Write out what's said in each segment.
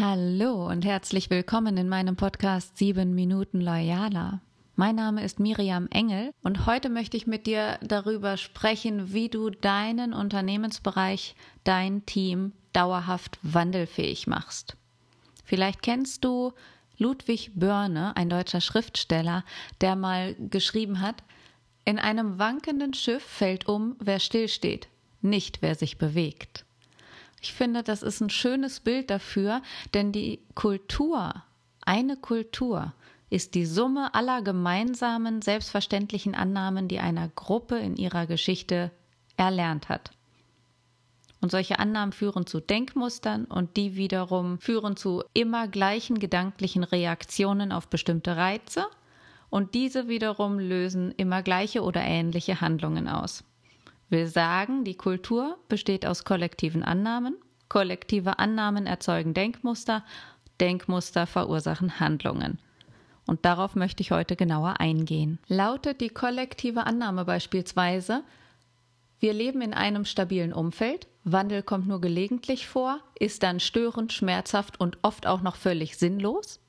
Hallo und herzlich willkommen in meinem Podcast 7 Minuten Loyaler. Mein Name ist Miriam Engel und heute möchte ich mit dir darüber sprechen, wie du deinen Unternehmensbereich, dein Team dauerhaft wandelfähig machst. Vielleicht kennst du Ludwig Börne, ein deutscher Schriftsteller, der mal geschrieben hat, in einem wankenden Schiff fällt um, wer stillsteht, nicht wer sich bewegt. Ich finde, das ist ein schönes Bild dafür, denn die Kultur, eine Kultur, ist die Summe aller gemeinsamen, selbstverständlichen Annahmen, die einer Gruppe in ihrer Geschichte erlernt hat. Und solche Annahmen führen zu Denkmustern und die wiederum führen zu immer gleichen gedanklichen Reaktionen auf bestimmte Reize und diese wiederum lösen immer gleiche oder ähnliche Handlungen aus. Will sagen, die Kultur besteht aus kollektiven Annahmen, kollektive Annahmen erzeugen Denkmuster, Denkmuster verursachen Handlungen. Und darauf möchte ich heute genauer eingehen. Lautet die kollektive Annahme beispielsweise, wir leben in einem stabilen Umfeld, Wandel kommt nur gelegentlich vor, ist dann störend, schmerzhaft und oft auch noch völlig sinnlos?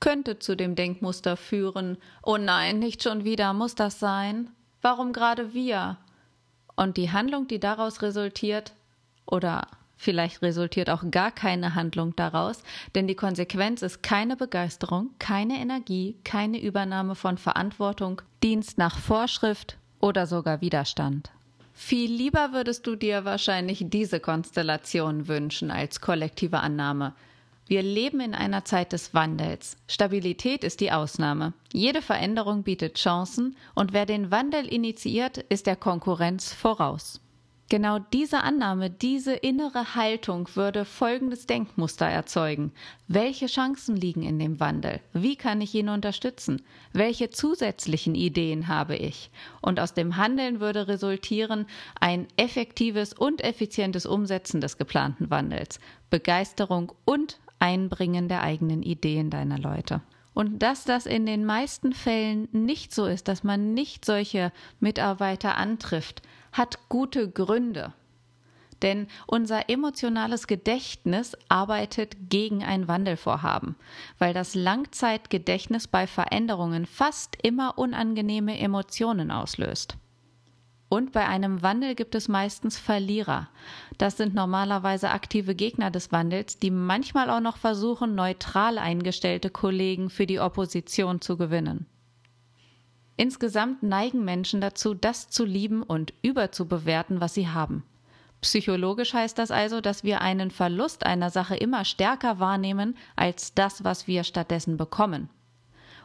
Könnte zu dem Denkmuster führen, oh nein, nicht schon wieder, muss das sein? Warum gerade wir? Und die Handlung, die daraus resultiert, oder vielleicht resultiert auch gar keine Handlung daraus, denn die Konsequenz ist keine Begeisterung, keine Energie, keine Übernahme von Verantwortung, Dienst nach Vorschrift oder sogar Widerstand. Viel lieber würdest du dir wahrscheinlich diese Konstellation wünschen als kollektive Annahme. Wir leben in einer Zeit des Wandels. Stabilität ist die Ausnahme. Jede Veränderung bietet Chancen und wer den Wandel initiiert, ist der Konkurrenz voraus. Genau diese Annahme, diese innere Haltung würde folgendes Denkmuster erzeugen. Welche Chancen liegen in dem Wandel? Wie kann ich ihn unterstützen? Welche zusätzlichen Ideen habe ich? Und aus dem Handeln würde resultieren ein effektives und effizientes Umsetzen des geplanten Wandels, Begeisterung und Einbringen der eigenen Ideen deiner Leute. Und dass das in den meisten Fällen nicht so ist, dass man nicht solche Mitarbeiter antrifft, hat gute Gründe. Denn unser emotionales Gedächtnis arbeitet gegen ein Wandelvorhaben, weil das Langzeitgedächtnis bei Veränderungen fast immer unangenehme Emotionen auslöst. Und bei einem Wandel gibt es meistens Verlierer. Das sind normalerweise aktive Gegner des Wandels, die manchmal auch noch versuchen, neutral eingestellte Kollegen für die Opposition zu gewinnen. Insgesamt neigen Menschen dazu, das zu lieben und überzubewerten, was sie haben. Psychologisch heißt das also, dass wir einen Verlust einer Sache immer stärker wahrnehmen als das, was wir stattdessen bekommen.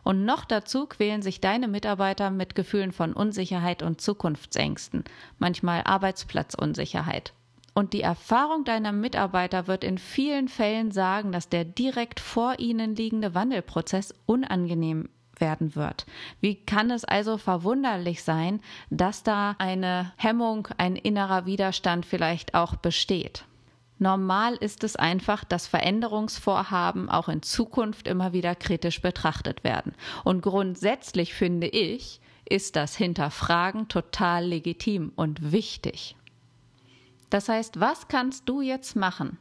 Und noch dazu quälen sich deine Mitarbeiter mit Gefühlen von Unsicherheit und Zukunftsängsten, manchmal Arbeitsplatzunsicherheit. Und die Erfahrung deiner Mitarbeiter wird in vielen Fällen sagen, dass der direkt vor ihnen liegende Wandelprozess unangenehm werden wird. Wie kann es also verwunderlich sein, dass da eine Hemmung, ein innerer Widerstand vielleicht auch besteht? Normal ist es einfach, dass Veränderungsvorhaben auch in Zukunft immer wieder kritisch betrachtet werden. Und grundsätzlich finde ich, ist das Hinterfragen total legitim und wichtig. Das heißt, was kannst du jetzt machen?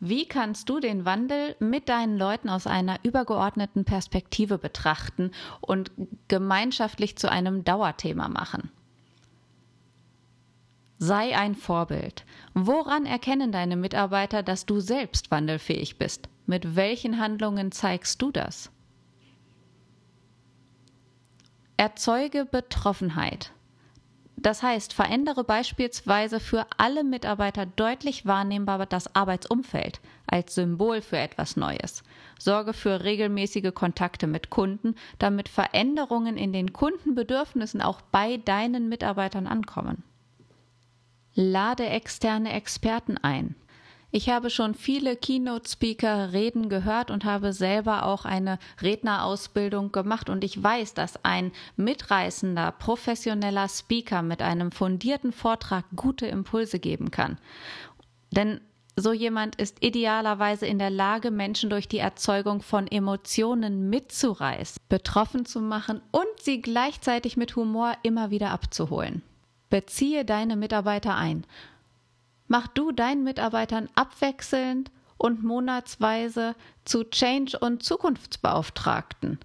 Wie kannst du den Wandel mit deinen Leuten aus einer übergeordneten Perspektive betrachten und gemeinschaftlich zu einem Dauerthema machen? Sei ein Vorbild. Woran erkennen deine Mitarbeiter, dass du selbst wandelfähig bist? Mit welchen Handlungen zeigst du das? Erzeuge Betroffenheit. Das heißt, verändere beispielsweise für alle Mitarbeiter deutlich wahrnehmbar das Arbeitsumfeld als Symbol für etwas Neues. Sorge für regelmäßige Kontakte mit Kunden, damit Veränderungen in den Kundenbedürfnissen auch bei deinen Mitarbeitern ankommen. Lade externe Experten ein. Ich habe schon viele Keynote-Speaker reden gehört und habe selber auch eine Rednerausbildung gemacht und ich weiß, dass ein mitreißender, professioneller Speaker mit einem fundierten Vortrag gute Impulse geben kann. Denn so jemand ist idealerweise in der Lage, Menschen durch die Erzeugung von Emotionen mitzureißen, betroffen zu machen und sie gleichzeitig mit Humor immer wieder abzuholen. Beziehe deine Mitarbeiter ein. Mach du deinen Mitarbeitern abwechselnd und monatsweise zu Change- und Zukunftsbeauftragten.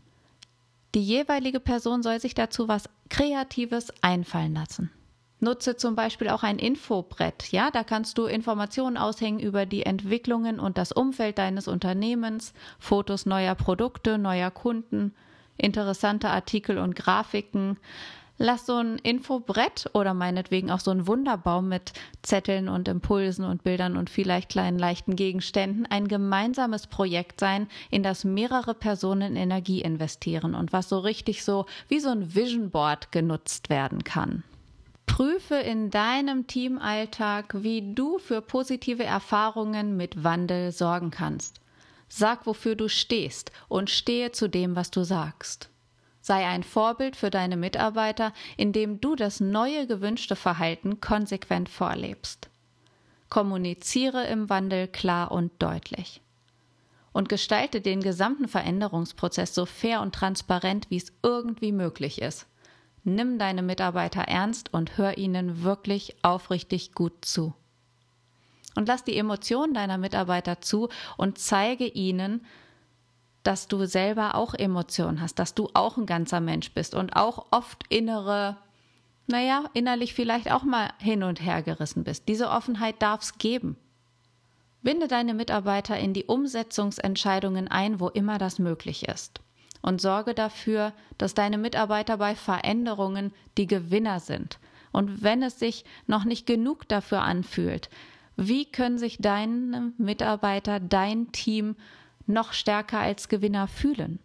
Die jeweilige Person soll sich dazu was Kreatives einfallen lassen. Nutze zum Beispiel auch ein Infobrett. Ja, da kannst du Informationen aushängen über die Entwicklungen und das Umfeld deines Unternehmens, Fotos neuer Produkte, neuer Kunden, interessante Artikel und Grafiken. Lass so ein Infobrett oder meinetwegen auch so ein Wunderbaum mit Zetteln und Impulsen und Bildern und vielleicht kleinen leichten Gegenständen ein gemeinsames Projekt sein, in das mehrere Personen Energie investieren und was so richtig so wie so ein Vision Board genutzt werden kann. Prüfe in deinem Teamalltag, wie du für positive Erfahrungen mit Wandel sorgen kannst. Sag, wofür du stehst und stehe zu dem, was du sagst. Sei ein Vorbild für deine Mitarbeiter, indem du das neue gewünschte Verhalten konsequent vorlebst. Kommuniziere im Wandel klar und deutlich. Und gestalte den gesamten Veränderungsprozess so fair und transparent, wie es irgendwie möglich ist. Nimm deine Mitarbeiter ernst und hör ihnen wirklich aufrichtig gut zu. Und lass die Emotionen deiner Mitarbeiter zu und zeige ihnen, dass du selber auch Emotionen hast, dass du auch ein ganzer Mensch bist und auch oft innere, naja, innerlich vielleicht auch mal hin und her gerissen bist. Diese Offenheit darf es geben. Binde deine Mitarbeiter in die Umsetzungsentscheidungen ein, wo immer das möglich ist. Und sorge dafür, dass deine Mitarbeiter bei Veränderungen die Gewinner sind. Und wenn es sich noch nicht genug dafür anfühlt, wie können sich deine Mitarbeiter, dein Team noch stärker als Gewinner fühlen.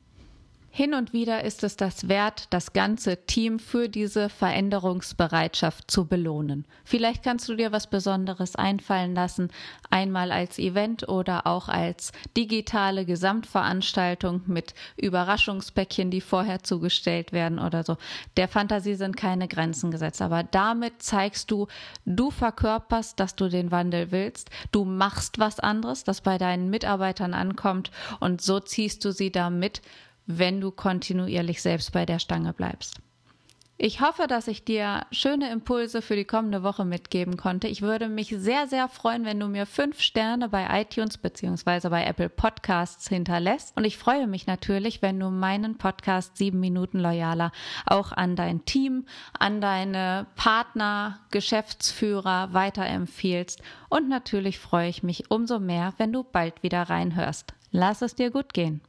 Hin und wieder ist es das wert, das ganze Team für diese Veränderungsbereitschaft zu belohnen. Vielleicht kannst du dir was Besonderes einfallen lassen, einmal als Event oder auch als digitale Gesamtveranstaltung mit Überraschungspäckchen, die vorher zugestellt werden oder so. Der Fantasie sind keine Grenzen gesetzt, aber damit zeigst du, du verkörperst, dass du den Wandel willst, du machst was anderes, das bei deinen Mitarbeitern ankommt und so ziehst du sie da mit wenn du kontinuierlich selbst bei der Stange bleibst. Ich hoffe, dass ich dir schöne Impulse für die kommende Woche mitgeben konnte. Ich würde mich sehr, sehr freuen, wenn du mir fünf Sterne bei iTunes bzw. bei Apple Podcasts hinterlässt. Und ich freue mich natürlich, wenn du meinen Podcast sieben Minuten loyaler auch an dein Team, an deine Partner, Geschäftsführer weiterempfiehlst. Und natürlich freue ich mich umso mehr, wenn du bald wieder reinhörst. Lass es dir gut gehen.